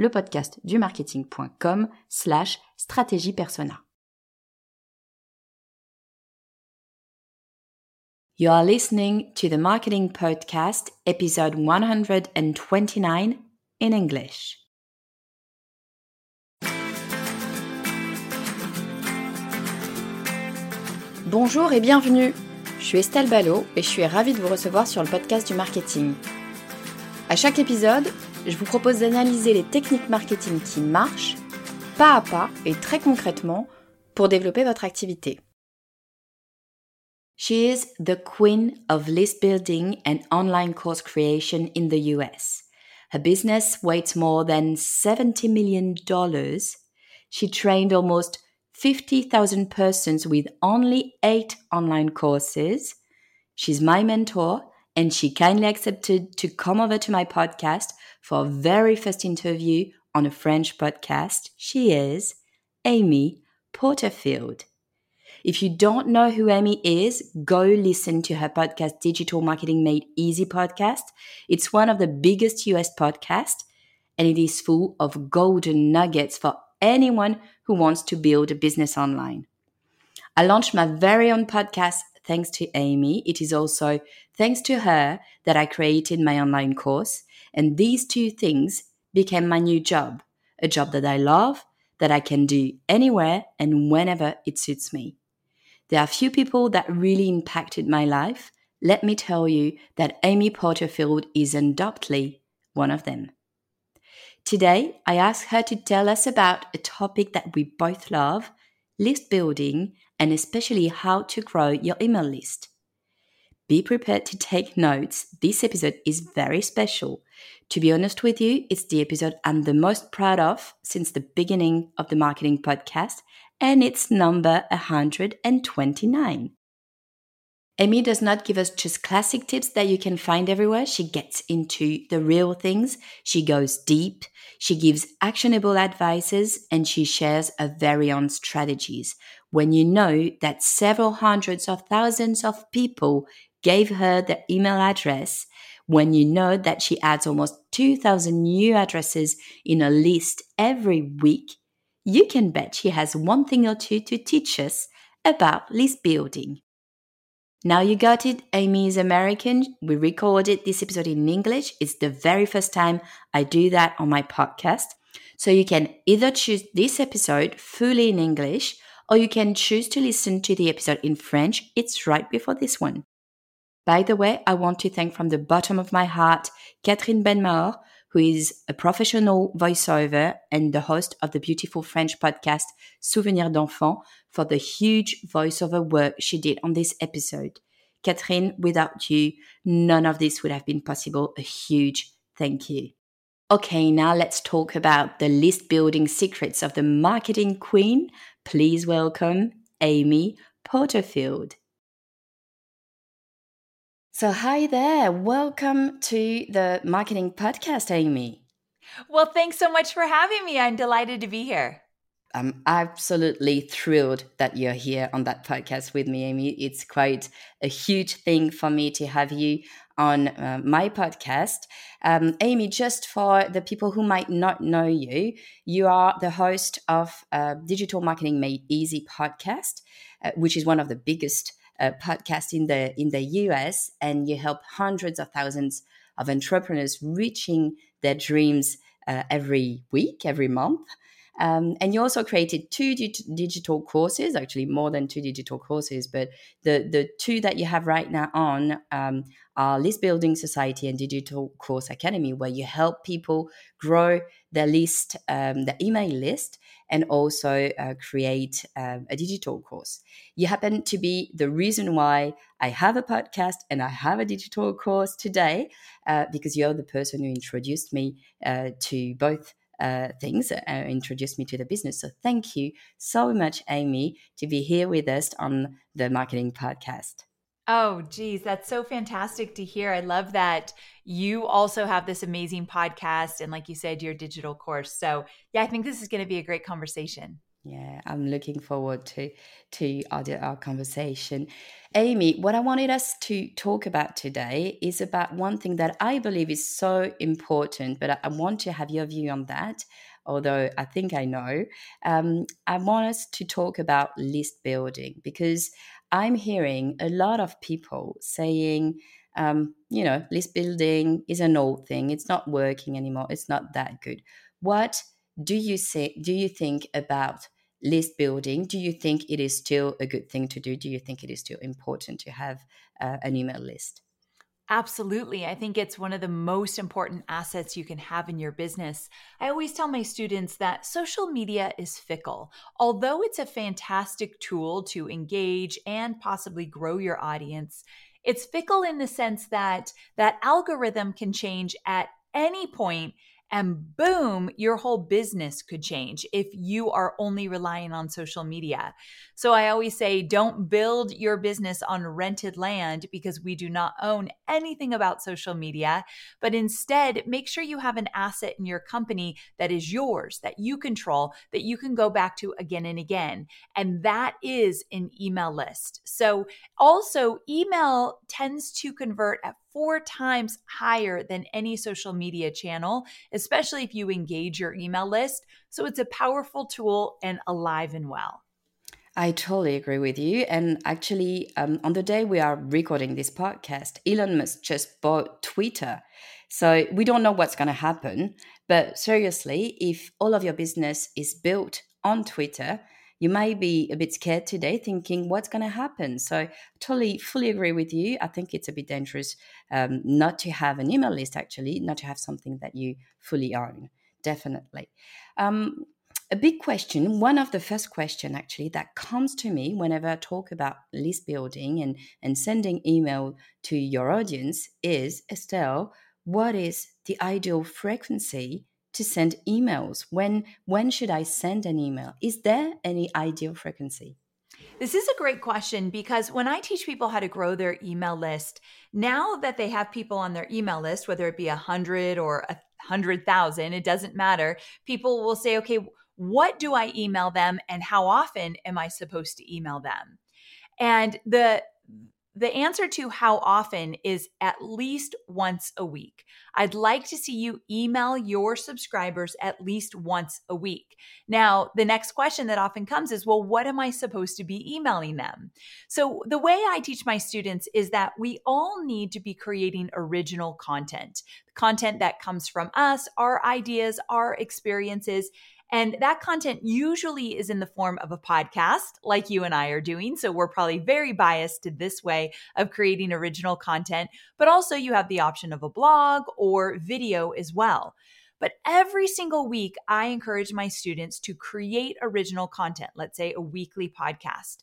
le podcast du marketing.com slash stratégie persona. You are listening to the Marketing Podcast, episode 129 in English. Bonjour et bienvenue. Je suis Estelle Ballot et je suis ravie de vous recevoir sur le podcast du marketing. À chaque épisode, je vous propose d'analyser les techniques marketing qui marchent, pas à pas et très concrètement, pour développer votre activité. She is the queen of list building and online course creation in the US. Her business weighs more than $70 million. She trained almost 50,000 persons with only eight online courses. She's my mentor and she kindly accepted to come over to my podcast for a very first interview on a French podcast. She is Amy Porterfield. If you don't know who Amy is, go listen to her podcast, Digital Marketing Made Easy podcast. It's one of the biggest US podcasts, and it is full of golden nuggets for anyone who wants to build a business online. I launched my very own podcast thanks to Amy. It is also thanks to her that I created my online course. And these two things became my new job, a job that I love, that I can do anywhere and whenever it suits me. There are few people that really impacted my life. Let me tell you that Amy Porterfield is undoubtedly one of them. Today, I asked her to tell us about a topic that we both love list building and especially how to grow your email list. Be prepared to take notes. This episode is very special. To be honest with you, it's the episode I'm the most proud of since the beginning of the marketing podcast, and it's number 129. Amy does not give us just classic tips that you can find everywhere. She gets into the real things. She goes deep. She gives actionable advices and she shares her very own strategies. When you know that several hundreds of thousands of people gave her their email address, when you know that she adds almost 2000 new addresses in a list every week, you can bet she has one thing or two to teach us about list building. Now you got it. Amy is American. We recorded this episode in English. It's the very first time I do that on my podcast. So you can either choose this episode fully in English or you can choose to listen to the episode in French. It's right before this one. By the way, I want to thank from the bottom of my heart Catherine Benmaur, who is a professional voiceover and the host of the beautiful French podcast Souvenir d'Enfant, for the huge voiceover work she did on this episode. Catherine, without you, none of this would have been possible. A huge thank you. Okay, now let's talk about the list building secrets of the marketing queen. Please welcome Amy Porterfield. So, hi there. Welcome to the marketing podcast, Amy. Well, thanks so much for having me. I'm delighted to be here. I'm absolutely thrilled that you're here on that podcast with me, Amy. It's quite a huge thing for me to have you on uh, my podcast. Um, Amy, just for the people who might not know you, you are the host of uh, Digital Marketing Made Easy podcast, uh, which is one of the biggest uh, podcasts in the in the US, and you help hundreds of thousands of entrepreneurs reaching their dreams uh, every week, every month. Um, and you also created two digital courses, actually more than two digital courses, but the, the two that you have right now on um, are List Building Society and Digital Course Academy, where you help people grow their list, um, their email list, and also uh, create um, a digital course. You happen to be the reason why I have a podcast and I have a digital course today, uh, because you're the person who introduced me uh, to both uh, things, uh, introduced me to the business. So thank you so much, Amy, to be here with us on the Marketing Podcast. Oh, geez, that's so fantastic to hear. I love that you also have this amazing podcast and, like you said, your digital course. So, yeah, I think this is going to be a great conversation. Yeah, I'm looking forward to to our, our conversation. Amy, what I wanted us to talk about today is about one thing that I believe is so important, but I, want to have your view on that. Although I think I know, um, I want us to talk about list building because I'm hearing a lot of people saying, um, you know, list building is an old thing. It's not working anymore. It's not that good. What do you say? Do you think about list building? Do you think it is still a good thing to do? Do you think it is still important to have uh, an email list? Absolutely. I think it's one of the most important assets you can have in your business. I always tell my students that social media is fickle. Although it's a fantastic tool to engage and possibly grow your audience, it's fickle in the sense that that algorithm can change at any point and boom, your whole business could change if you are only relying on social media. So I always say, don't build your business on rented land because we do not own anything about social media, but instead make sure you have an asset in your company that is yours, that you control, that you can go back to again and again. And that is an email list. So also, email tends to convert at four times higher than any social media channel, especially if you engage your email list. So it's a powerful tool and alive and well. I totally agree with you. And actually, um, on the day we are recording this podcast, Elon Musk just bought Twitter. So we don't know what's going to happen. But seriously, if all of your business is built on Twitter, you may be a bit scared today thinking what's going to happen so totally fully agree with you i think it's a bit dangerous um, not to have an email list actually not to have something that you fully own definitely um, a big question one of the first question actually that comes to me whenever i talk about list building and, and sending email to your audience is estelle what is the ideal frequency to send emails? When when should I send an email? Is there any ideal frequency? This is a great question because when I teach people how to grow their email list, now that they have people on their email list, whether it be a hundred or a hundred thousand, it doesn't matter. People will say, okay, what do I email them and how often am I supposed to email them? And the the answer to how often is at least once a week. I'd like to see you email your subscribers at least once a week. Now, the next question that often comes is, well, what am I supposed to be emailing them? So, the way I teach my students is that we all need to be creating original content, content that comes from us, our ideas, our experiences, and that content usually is in the form of a podcast, like you and I are doing. So we're probably very biased to this way of creating original content, but also you have the option of a blog or video as well. But every single week, I encourage my students to create original content, let's say a weekly podcast.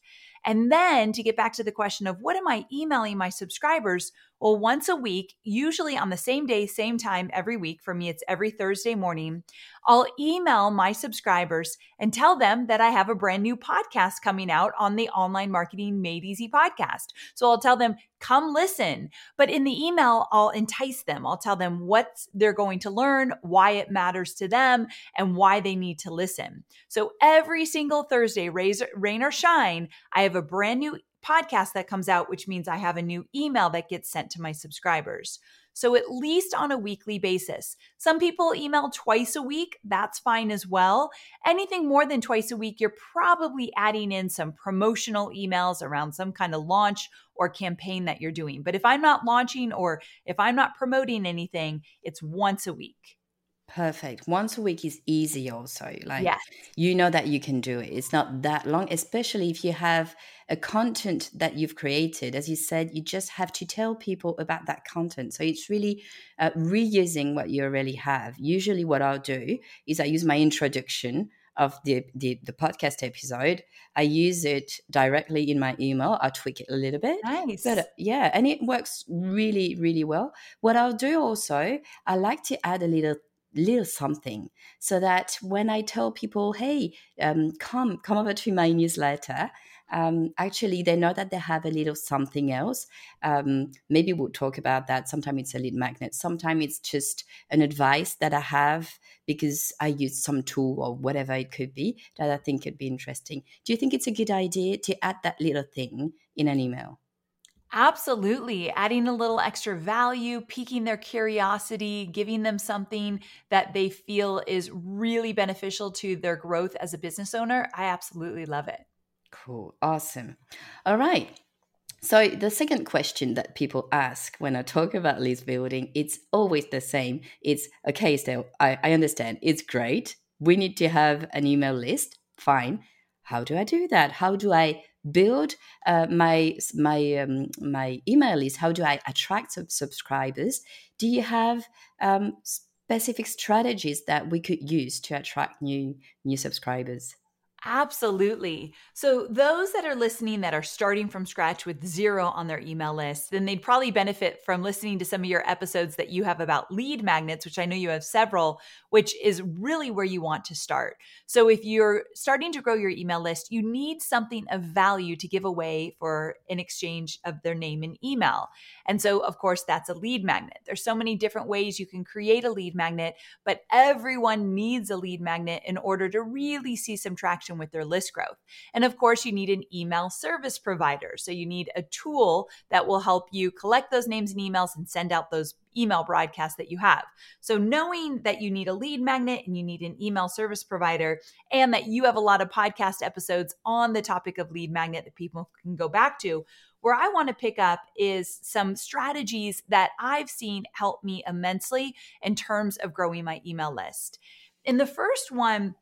And then to get back to the question of what am I emailing my subscribers? Well, once a week, usually on the same day, same time every week, for me, it's every Thursday morning, I'll email my subscribers and tell them that I have a brand new podcast coming out on the Online Marketing Made Easy podcast. So I'll tell them, come listen. But in the email, I'll entice them. I'll tell them what they're going to learn, why it matters to them, and why they need to listen. So every single Thursday, rain or shine, I have a brand new podcast that comes out, which means I have a new email that gets sent to my subscribers. So at least on a weekly basis. Some people email twice a week. That's fine as well. Anything more than twice a week, you're probably adding in some promotional emails around some kind of launch or campaign that you're doing. But if I'm not launching or if I'm not promoting anything, it's once a week. Perfect. Once a week is easy also. Like Yes. you know that you can do it. It's not that long, especially if you have a content that you've created. As you said, you just have to tell people about that content. So it's really uh, reusing what you already have. Usually, what I'll do is I use my introduction of the, the, the podcast episode. I use it directly in my email. I tweak it a little bit. Nice. But uh, yeah, and it works really, really well. What I'll do also, I like to add a little little something so that when I tell people, hey, um, come come over to my newsletter, um, actually they know that they have a little something else. Um, maybe we'll talk about that. Sometimes it's a lead magnet. Sometimes it's just an advice that I have because I use some tool or whatever it could be that I think could be interesting. Do you think it's a good idea to add that little thing in an email? Absolutely. Adding a little extra value, piquing their curiosity, giving them something that they feel is really beneficial to their growth as a business owner. I absolutely love it. Cool. Awesome. All right. So the second question that people ask when I talk about list building, it's always the same. It's okay, Estelle, I, I understand. It's great. We need to have an email list. Fine. How do I do that? How do I build uh, my my um, my email list? How do I attract sub- subscribers? Do you have um, specific strategies that we could use to attract new new subscribers? Absolutely. So, those that are listening that are starting from scratch with zero on their email list, then they'd probably benefit from listening to some of your episodes that you have about lead magnets, which I know you have several, which is really where you want to start. So, if you're starting to grow your email list, you need something of value to give away for an exchange of their name and email. And so, of course, that's a lead magnet. There's so many different ways you can create a lead magnet, but everyone needs a lead magnet in order to really see some traction with their list growth. And of course, you need an email service provider. So you need a tool that will help you collect those names and emails and send out those email broadcasts that you have. So knowing that you need a lead magnet and you need an email service provider and that you have a lot of podcast episodes on the topic of lead magnet that people can go back to, where I want to pick up is some strategies that I've seen help me immensely in terms of growing my email list. And the first one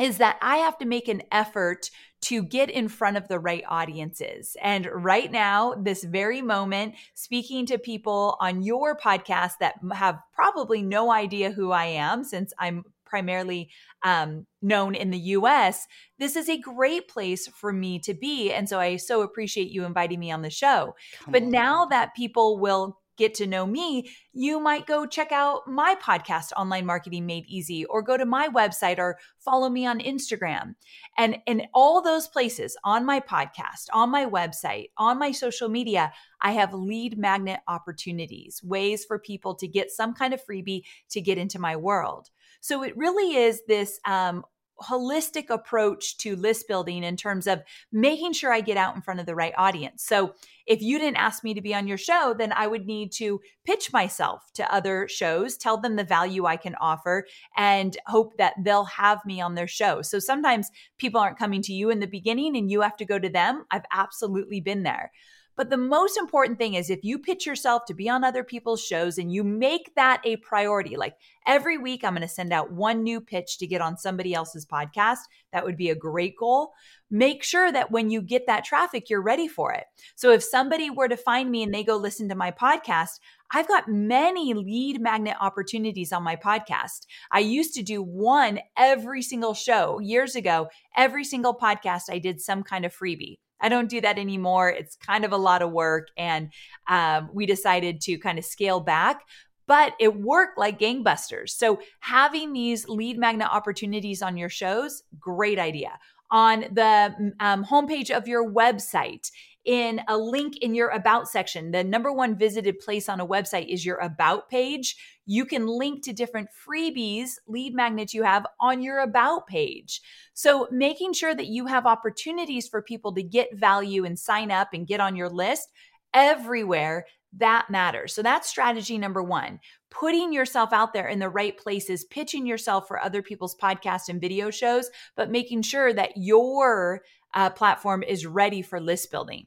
is that I have to make an effort to get in front of the right audiences. And right now, this very moment, speaking to people on your podcast that have probably no idea who I am, since I'm primarily um, known in the US, this is a great place for me to be. And so I so appreciate you inviting me on the show. Come but on. now that people will get to know me, you might go check out my podcast, Online Marketing Made Easy, or go to my website or follow me on Instagram. And in all those places, on my podcast, on my website, on my social media, I have lead magnet opportunities, ways for people to get some kind of freebie to get into my world. So it really is this um, holistic approach to list building in terms of making sure I get out in front of the right audience. So, if you didn't ask me to be on your show, then I would need to pitch myself to other shows, tell them the value I can offer, and hope that they'll have me on their show. So, sometimes people aren't coming to you in the beginning and you have to go to them. I've absolutely been there. But the most important thing is if you pitch yourself to be on other people's shows and you make that a priority, like every week I'm going to send out one new pitch to get on somebody else's podcast, that would be a great goal. Make sure that when you get that traffic, you're ready for it. So if somebody were to find me and they go listen to my podcast, I've got many lead magnet opportunities on my podcast. I used to do one every single show years ago. Every single podcast, I did some kind of freebie. I don't do that anymore. It's kind of a lot of work. And um, we decided to kind of scale back but it worked like gangbusters. So having these lead magnet opportunities on your shows, great idea. On the um, homepage of your website, in a link in your about section. The number one visited place on a website is your about page. You can link to different freebies, lead magnets you have on your about page. So, making sure that you have opportunities for people to get value and sign up and get on your list everywhere that matters. So that's strategy number one. Putting yourself out there in the right places, pitching yourself for other people's podcasts and video shows, but making sure that your uh, platform is ready for list building.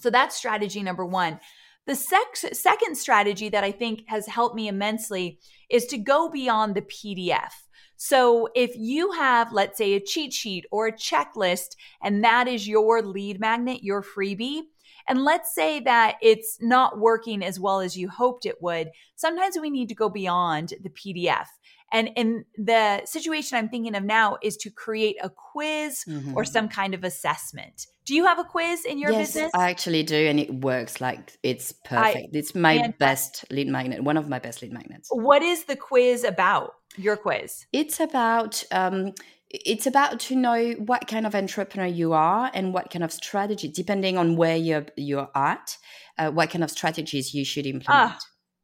So that's strategy number one. The sex, second strategy that I think has helped me immensely is to go beyond the PDF. So if you have, let's say, a cheat sheet or a checklist, and that is your lead magnet, your freebie, and let's say that it's not working as well as you hoped it would, sometimes we need to go beyond the PDF. And in the situation I'm thinking of now is to create a quiz mm-hmm. or some kind of assessment. Do you have a quiz in your yes, business? I actually do, and it works like it's perfect. I, it's my best lead magnet, one of my best lead magnets. What is the quiz about? Your quiz? It's about um, it's about to know what kind of entrepreneur you are and what kind of strategy, depending on where you're you're at, uh, what kind of strategies you should implement. Ah,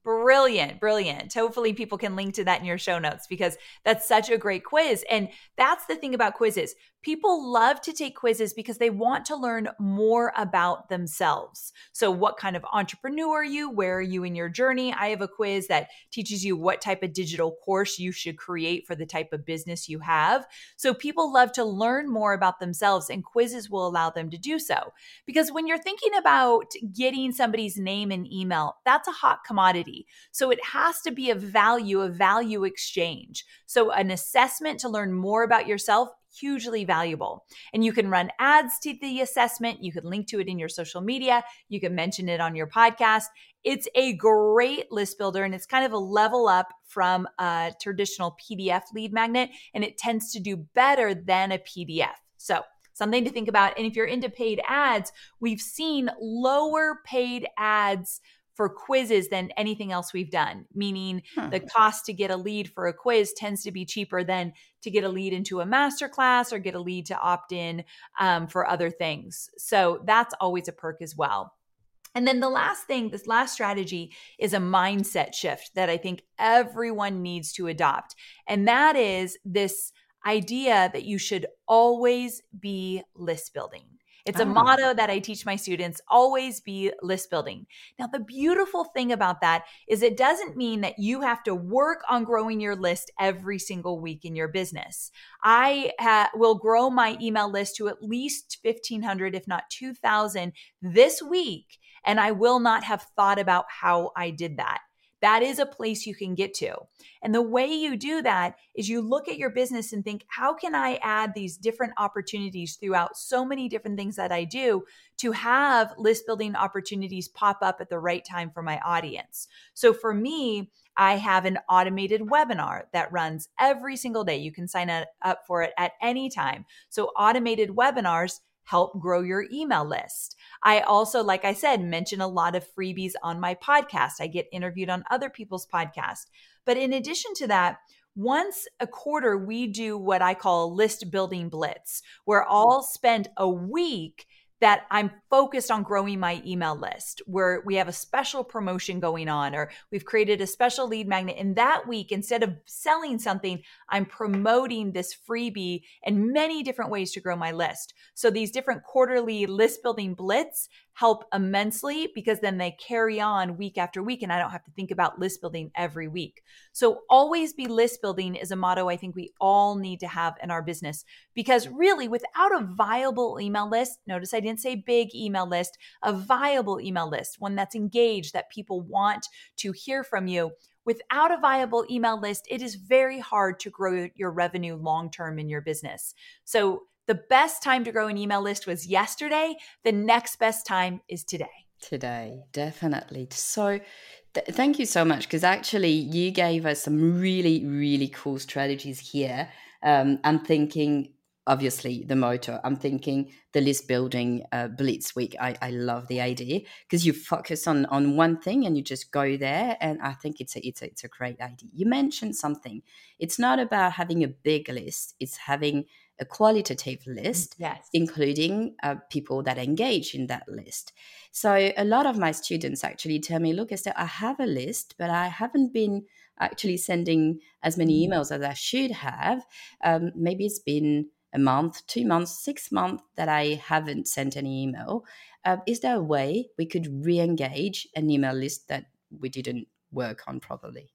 Brilliant, brilliant. Hopefully, people can link to that in your show notes because that's such a great quiz. And that's the thing about quizzes. People love to take quizzes because they want to learn more about themselves. So, what kind of entrepreneur are you? Where are you in your journey? I have a quiz that teaches you what type of digital course you should create for the type of business you have. So, people love to learn more about themselves, and quizzes will allow them to do so. Because when you're thinking about getting somebody's name and email, that's a hot commodity. So it has to be a value, a value exchange. So an assessment to learn more about yourself, hugely valuable. And you can run ads to the assessment. You can link to it in your social media. You can mention it on your podcast. It's a great list builder and it's kind of a level up from a traditional PDF lead magnet and it tends to do better than a PDF. So something to think about. And if you're into paid ads, we've seen lower paid ads for quizzes than anything else we've done, meaning hmm. the cost to get a lead for a quiz tends to be cheaper than to get a lead into a masterclass or get a lead to opt in um, for other things. So that's always a perk as well. And then the last thing, this last strategy is a mindset shift that I think everyone needs to adopt. And that is this idea that you should always be list building. It's a oh. motto that I teach my students always be list building. Now, the beautiful thing about that is it doesn't mean that you have to work on growing your list every single week in your business. I ha- will grow my email list to at least 1,500, if not 2,000 this week. And I will not have thought about how I did that. That is a place you can get to. And the way you do that is you look at your business and think, how can I add these different opportunities throughout so many different things that I do to have list building opportunities pop up at the right time for my audience? So for me, I have an automated webinar that runs every single day. You can sign up for it at any time. So, automated webinars help grow your email list. I also, like I said, mention a lot of freebies on my podcast. I get interviewed on other people's podcasts. But in addition to that, once a quarter, we do what I call a list building blitz, where I'll spend a week that I'm focused on growing my email list, where we have a special promotion going on, or we've created a special lead magnet. And that week, instead of selling something, I'm promoting this freebie and many different ways to grow my list. So these different quarterly list building blitz help immensely because then they carry on week after week and I don't have to think about list building every week. So always be list building is a motto I think we all need to have in our business because really without a viable email list, notice I didn't say big email list, a viable email list, one that's engaged that people want to hear from you. Without a viable email list, it is very hard to grow your revenue long term in your business. So the best time to grow an email list was yesterday. The next best time is today. Today, definitely. So, th- thank you so much because actually you gave us some really, really cool strategies here. Um, I'm thinking, obviously, the motor. I'm thinking the list building uh, blitz week. I, I love the idea because you focus on on one thing and you just go there. And I think it's a it's a it's a great idea. You mentioned something. It's not about having a big list. It's having a qualitative list, yes. including uh, people that engage in that list. So a lot of my students actually tell me, look, Estelle, I have a list, but I haven't been actually sending as many mm. emails as I should have. Um, maybe it's been a month, two months, six months that I haven't sent any email. Uh, is there a way we could re engage an email list that we didn't work on properly?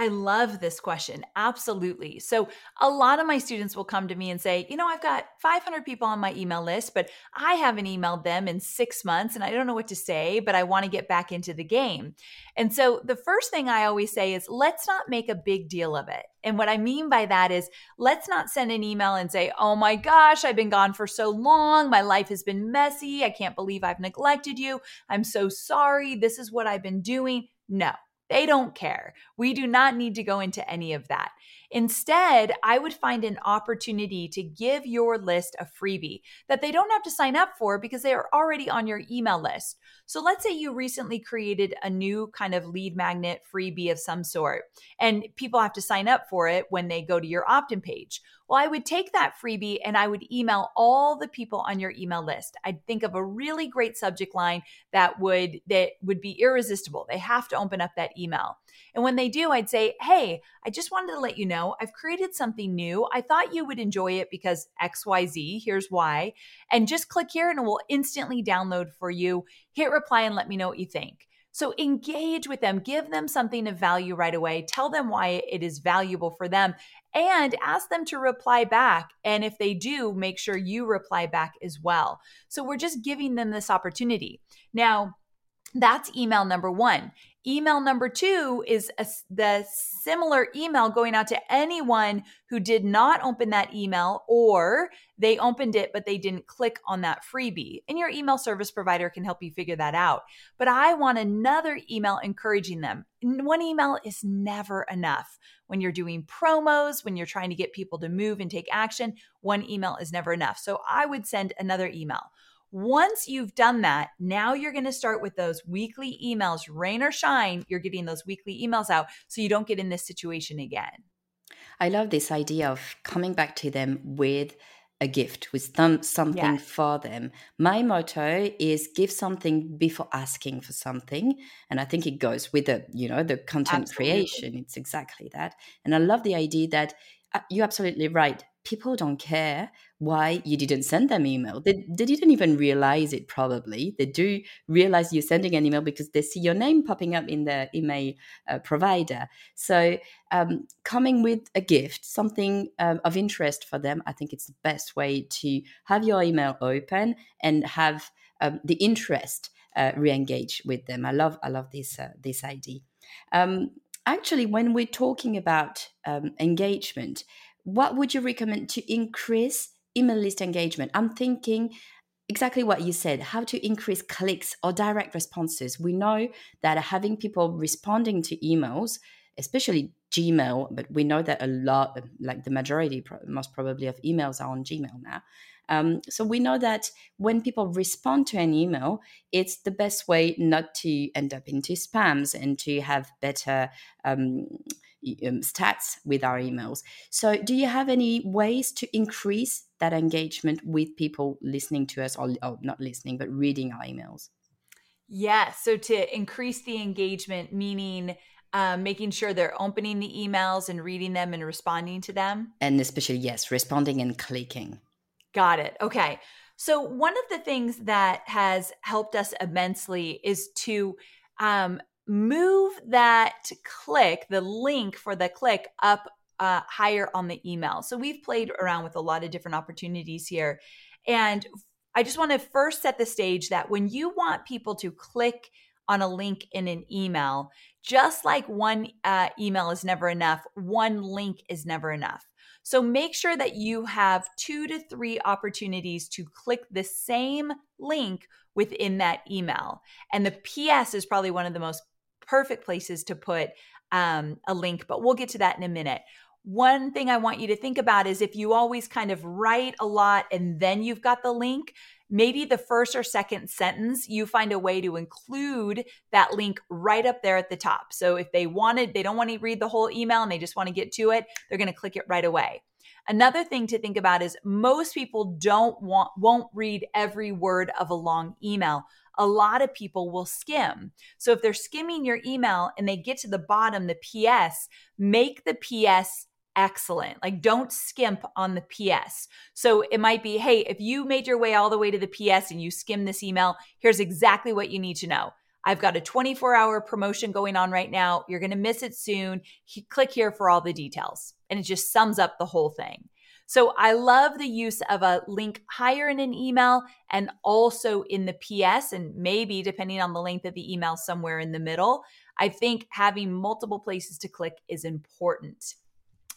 I love this question. Absolutely. So, a lot of my students will come to me and say, You know, I've got 500 people on my email list, but I haven't emailed them in six months and I don't know what to say, but I want to get back into the game. And so, the first thing I always say is, Let's not make a big deal of it. And what I mean by that is, let's not send an email and say, Oh my gosh, I've been gone for so long. My life has been messy. I can't believe I've neglected you. I'm so sorry. This is what I've been doing. No, they don't care. We do not need to go into any of that. Instead, I would find an opportunity to give your list a freebie that they don't have to sign up for because they are already on your email list. So let's say you recently created a new kind of lead magnet freebie of some sort, and people have to sign up for it when they go to your opt in page. Well, I would take that freebie and I would email all the people on your email list. I'd think of a really great subject line that would that would be irresistible. They have to open up that email. And when they do, I'd say, "Hey, I just wanted to let you know I've created something new. I thought you would enjoy it because XYZ, here's why. And just click here and it will instantly download for you. Hit reply and let me know what you think." So engage with them, give them something of value right away, tell them why it is valuable for them, and ask them to reply back. And if they do, make sure you reply back as well. So we're just giving them this opportunity. Now, that's email number one. Email number two is a, the similar email going out to anyone who did not open that email or they opened it but they didn't click on that freebie. And your email service provider can help you figure that out. But I want another email encouraging them. One email is never enough. When you're doing promos, when you're trying to get people to move and take action, one email is never enough. So I would send another email. Once you've done that, now you're going to start with those weekly emails, rain or shine, you're getting those weekly emails out so you don't get in this situation again. I love this idea of coming back to them with a gift, with some, something yes. for them. My motto is give something before asking for something. And I think it goes with the, you know, the content absolutely. creation. It's exactly that. And I love the idea that uh, you're absolutely right people don't care why you didn't send them email. They, they didn't even realize it probably. They do realize you're sending an email because they see your name popping up in the email uh, provider. So um, coming with a gift, something um, of interest for them, I think it's the best way to have your email open and have um, the interest uh, re-engage with them. I love I love this uh, this idea. Um, actually, when we're talking about um, engagement, what would you recommend to increase email list engagement? I'm thinking exactly what you said how to increase clicks or direct responses. We know that having people responding to emails, especially Gmail, but we know that a lot, like the majority, most probably of emails are on Gmail now. Um, so we know that when people respond to an email, it's the best way not to end up into spams and to have better um, um, stats with our emails. So, do you have any ways to increase that engagement with people listening to us, or, or not listening, but reading our emails? Yeah. So, to increase the engagement, meaning um, making sure they're opening the emails and reading them and responding to them. And especially, yes, responding and clicking. Got it. Okay. So, one of the things that has helped us immensely is to um, move that click, the link for the click up uh, higher on the email. So we've played around with a lot of different opportunities here. And I just want to first set the stage that when you want people to click on a link in an email, just like one uh, email is never enough, one link is never enough. So make sure that you have two to three opportunities to click the same link within that email. And the PS is probably one of the most perfect places to put um, a link, but we'll get to that in a minute. One thing I want you to think about is if you always kind of write a lot and then you've got the link, maybe the first or second sentence, you find a way to include that link right up there at the top. So if they wanted, they don't want to read the whole email and they just want to get to it, they're going to click it right away. Another thing to think about is most people don't want won't read every word of a long email a lot of people will skim. So if they're skimming your email and they get to the bottom, the PS, make the PS excellent. Like don't skimp on the PS. So it might be, hey, if you made your way all the way to the PS and you skim this email, here's exactly what you need to know. I've got a 24 hour promotion going on right now. You're going to miss it soon. Click here for all the details. And it just sums up the whole thing. So I love the use of a link higher in an email and also in the PS, and maybe depending on the length of the email, somewhere in the middle. I think having multiple places to click is important.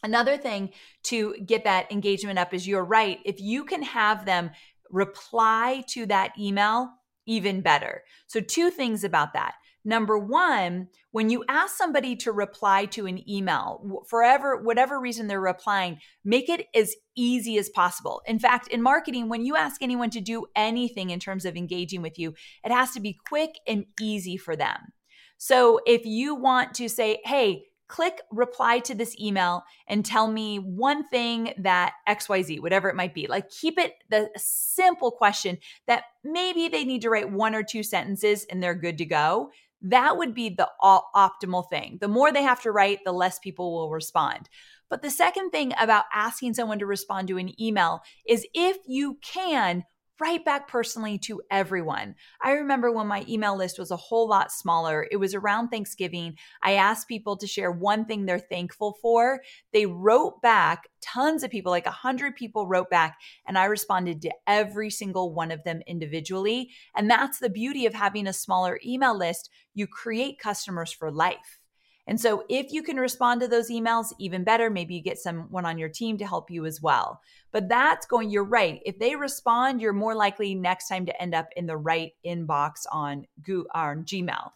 Another thing to get that engagement up is you're right. If you can have them reply to that email, even better. So, two things about that. Number one, when you ask somebody to reply to an email, forever, whatever reason they're replying, make it as easy as possible. In fact, in marketing, when you ask anyone to do anything in terms of engaging with you, it has to be quick and easy for them. So if you want to say, hey, click reply to this email and tell me one thing that XYZ, whatever it might be. Like keep it the simple question that maybe they need to write one or two sentences and they're good to go. That would be the optimal thing. The more they have to write, the less people will respond. But the second thing about asking someone to respond to an email is if you can, write back personally to everyone. I remember when my email list was a whole lot smaller, it was around Thanksgiving. I asked people to share one thing they're thankful for. They wrote back, tons of people, like 100 people wrote back, and I responded to every single one of them individually. And that's the beauty of having a smaller email list. You create customers for life. And so if you can respond to those emails, even better. Maybe you get someone on your team to help you as well. But that's going, you're right. If they respond, you're more likely next time to end up in the right inbox on, Go- on Gmail.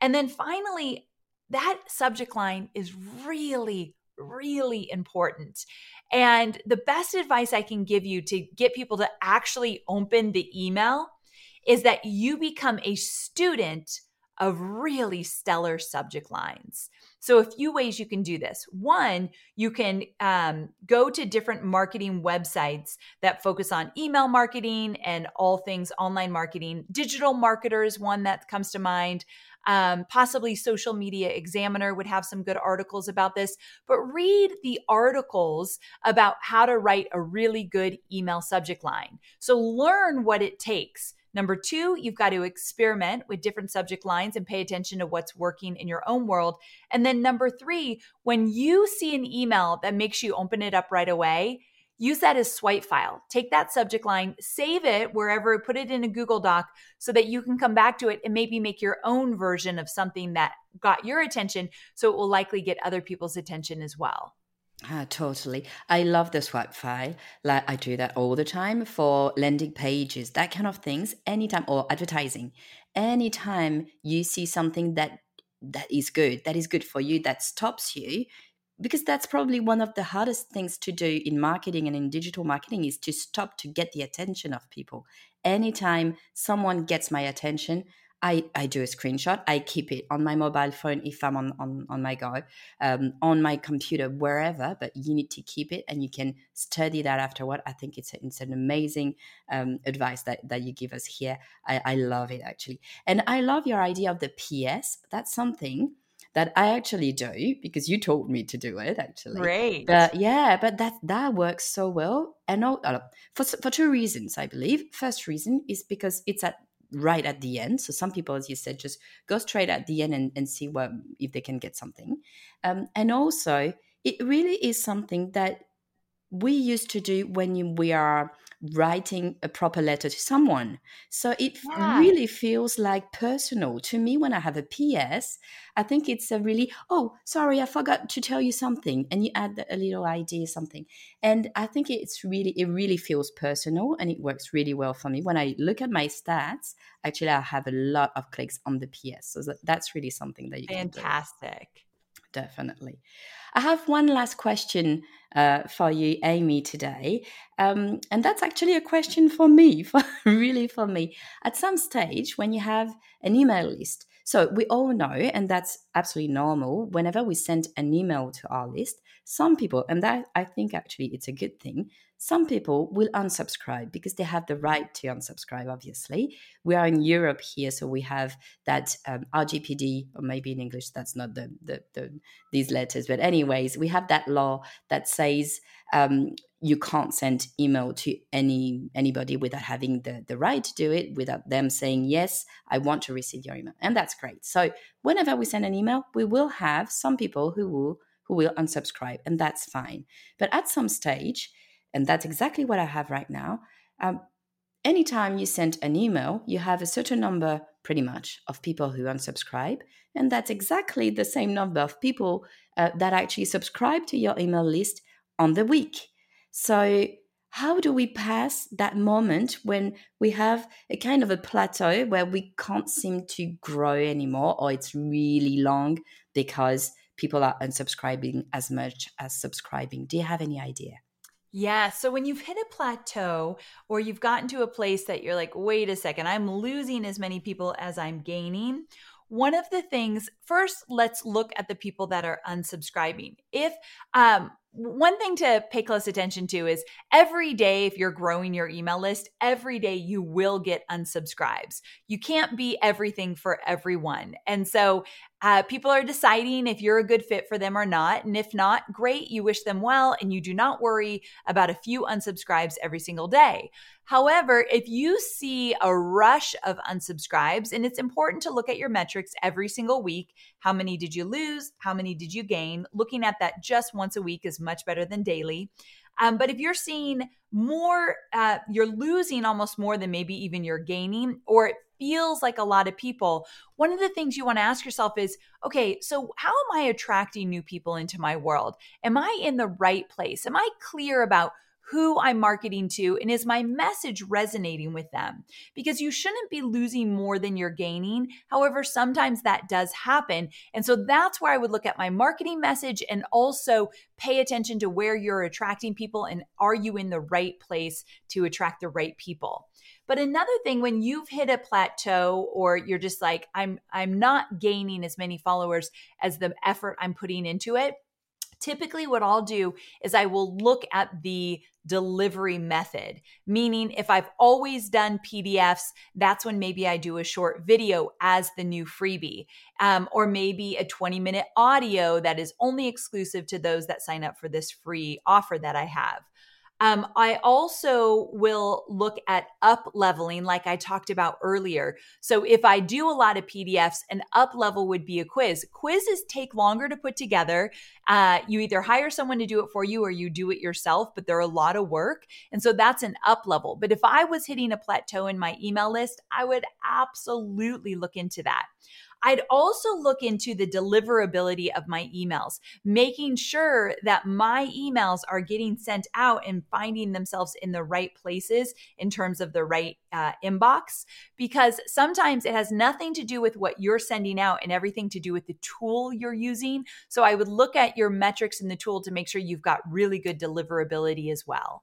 And then finally, that subject line is really, really important. And the best advice I can give you to get people to actually open the email is that you become a student of really stellar subject lines. So, a few ways you can do this. One, you can um, go to different marketing websites that focus on email marketing and all things online marketing. Digital Marketer is one that comes to mind. Um, possibly Social Media Examiner would have some good articles about this, but read the articles about how to write a really good email subject line. So, learn what it takes Number two, you've got to experiment with different subject lines and pay attention to what's working in your own world. And then number three, when you see an email that makes you open it up right away, use that as swipe file. Take that subject line, save it wherever, put it in a Google Doc so that you can come back to it and maybe make your own version of something that got your attention. So it will likely get other people's attention as well. Ah, totally. I love the swipe file. Like I do that all the time for landing pages, that kind of things. Anytime or advertising, anytime you see something that that is good, that is good for you, that stops you, because that's probably one of the hardest things to do in marketing and in digital marketing is to stop to get the attention of people. Anytime someone gets my attention, I, I do a screenshot. I keep it on my mobile phone if I'm on, on, on my go, um, on my computer, wherever, but you need to keep it and you can study that afterward. I think it's, a, it's an amazing um, advice that, that you give us here. I, I love it actually. And I love your idea of the PS. That's something that I actually do because you told me to do it actually. Great. But yeah, but that that works so well, and all, uh, for for two reasons, I believe. First reason is because it's at right at the end. So some people, as you said, just go straight at the end and, and see what if they can get something. Um, and also, it really is something that we used to do when we are writing a proper letter to someone. So it yeah. really feels like personal to me when I have a PS. I think it's a really, oh, sorry, I forgot to tell you something. And you add a little idea, something. And I think it's really, it really feels personal and it works really well for me. When I look at my stats, actually, I have a lot of clicks on the PS. So that's really something that you Fantastic. Definitely. I have one last question uh, for you, Amy, today. Um, and that's actually a question for me, for really for me. At some stage, when you have an email list, so we all know, and that's absolutely normal, whenever we send an email to our list, some people, and that I think actually it's a good thing, some people will unsubscribe because they have the right to unsubscribe, obviously. We are in Europe here, so we have that um, RGPD, or maybe in English that's not the, the, the, these letters, but anyways, we have that law that says um, you can't send email to any anybody without having the, the right to do it, without them saying, yes, I want to receive your email. And that's great. So whenever we send an email, we will have some people who will who will unsubscribe, and that's fine. But at some stage, and that's exactly what I have right now. Um, anytime you send an email, you have a certain number, pretty much, of people who unsubscribe. And that's exactly the same number of people uh, that actually subscribe to your email list on the week. So, how do we pass that moment when we have a kind of a plateau where we can't seem to grow anymore, or it's really long because people are unsubscribing as much as subscribing? Do you have any idea? Yeah. So when you've hit a plateau or you've gotten to a place that you're like, wait a second, I'm losing as many people as I'm gaining. One of the things, first, let's look at the people that are unsubscribing. If um, one thing to pay close attention to is every day, if you're growing your email list, every day you will get unsubscribes. You can't be everything for everyone. And so uh, people are deciding if you're a good fit for them or not. And if not, great, you wish them well, and you do not worry about a few unsubscribes every single day. However, if you see a rush of unsubscribes, and it's important to look at your metrics every single week how many did you lose? How many did you gain? Looking at that just once a week is much better than daily. Um, but if you're seeing more, uh, you're losing almost more than maybe even you're gaining, or it feels like a lot of people, one of the things you want to ask yourself is okay, so how am I attracting new people into my world? Am I in the right place? Am I clear about who I'm marketing to and is my message resonating with them? Because you shouldn't be losing more than you're gaining. However, sometimes that does happen. And so that's where I would look at my marketing message and also pay attention to where you're attracting people and are you in the right place to attract the right people. But another thing when you've hit a plateau or you're just like I'm I'm not gaining as many followers as the effort I'm putting into it, typically what I'll do is I will look at the delivery method, meaning if I've always done PDFs, that's when maybe I do a short video as the new freebie, um, or maybe a 20 minute audio that is only exclusive to those that sign up for this free offer that I have. Um, I also will look at up leveling, like I talked about earlier. So if I do a lot of PDFs, an up level would be a quiz. Quizzes take longer to put together. Uh, you either hire someone to do it for you or you do it yourself, but they're a lot of work. And so that's an up level. But if I was hitting a plateau in my email list, I would absolutely look into that. I'd also look into the deliverability of my emails, making sure that my emails are getting sent out and finding themselves in the right places in terms of the right uh, inbox. Because sometimes it has nothing to do with what you're sending out and everything to do with the tool you're using. So I would look at your metrics in the tool to make sure you've got really good deliverability as well.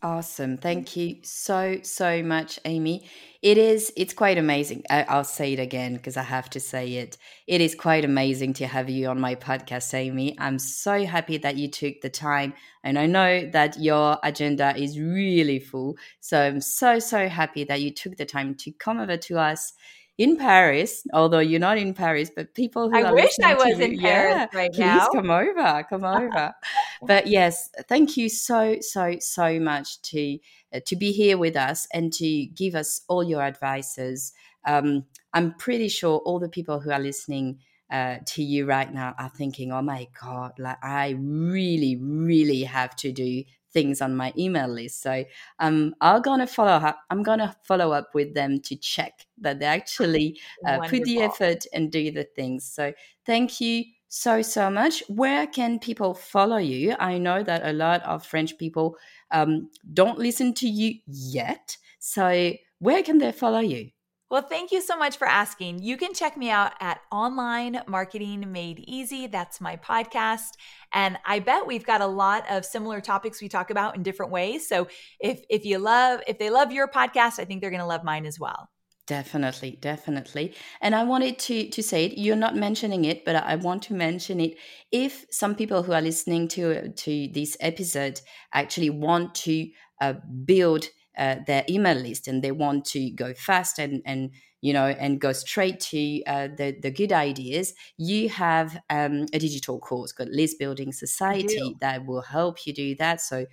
Awesome. Thank you so, so much, Amy. It is, it's quite amazing. I, will say it again because I have to say it. It is quite amazing to have you on my podcast, Amy. I'm so happy that you took the time. And I know that your agenda is really full. So I'm so, so happy that you took the time to come over to us in Paris, although you're not in Paris, but people who I wish I was in Paris yeah, right please now. come over, come over. but yes, thank you so so so much to uh, to be here with us and to give us all your advices. Um, I'm pretty sure all the people who are listening uh, to you right now are thinking, "Oh my god, like I really, really have to do things on my email list. So um, I'm gonna follow up. I'm gonna follow up with them to check that they actually uh, put the effort and do the things. So thank you so so much. Where can people follow you? I know that a lot of French people um, don't listen to you yet. So where can they follow you? Well, thank you so much for asking. You can check me out at Online Marketing Made Easy. That's my podcast. And I bet we've got a lot of similar topics we talk about in different ways. So if if you love if they love your podcast, I think they're going to love mine as well. Definitely, definitely. And I wanted to to say it. You're not mentioning it, but I want to mention it. If some people who are listening to to this episode actually want to uh, build uh, their email list and they want to go fast and and you know and go straight to uh, the the good ideas, you have um, a digital course called List Building Society that will help you do that. So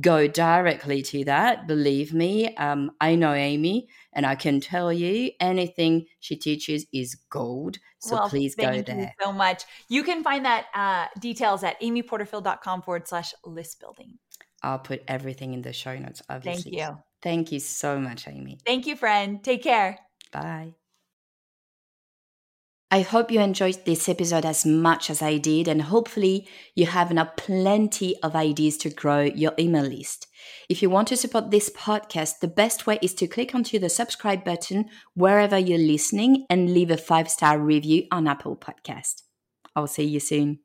go directly to that. Believe me, um, I know Amy, and I can tell you anything she teaches is gold. So well, please go there. Thank you so much. You can find that uh, details at amyporterfield.com forward slash list building. I'll put everything in the show notes, obviously. Thank you. Thank you so much, Amy. Thank you, friend. Take care. Bye. I hope you enjoyed this episode as much as I did, and hopefully, you have now plenty of ideas to grow your email list. If you want to support this podcast, the best way is to click onto the subscribe button wherever you're listening and leave a five star review on Apple Podcast. I'll see you soon.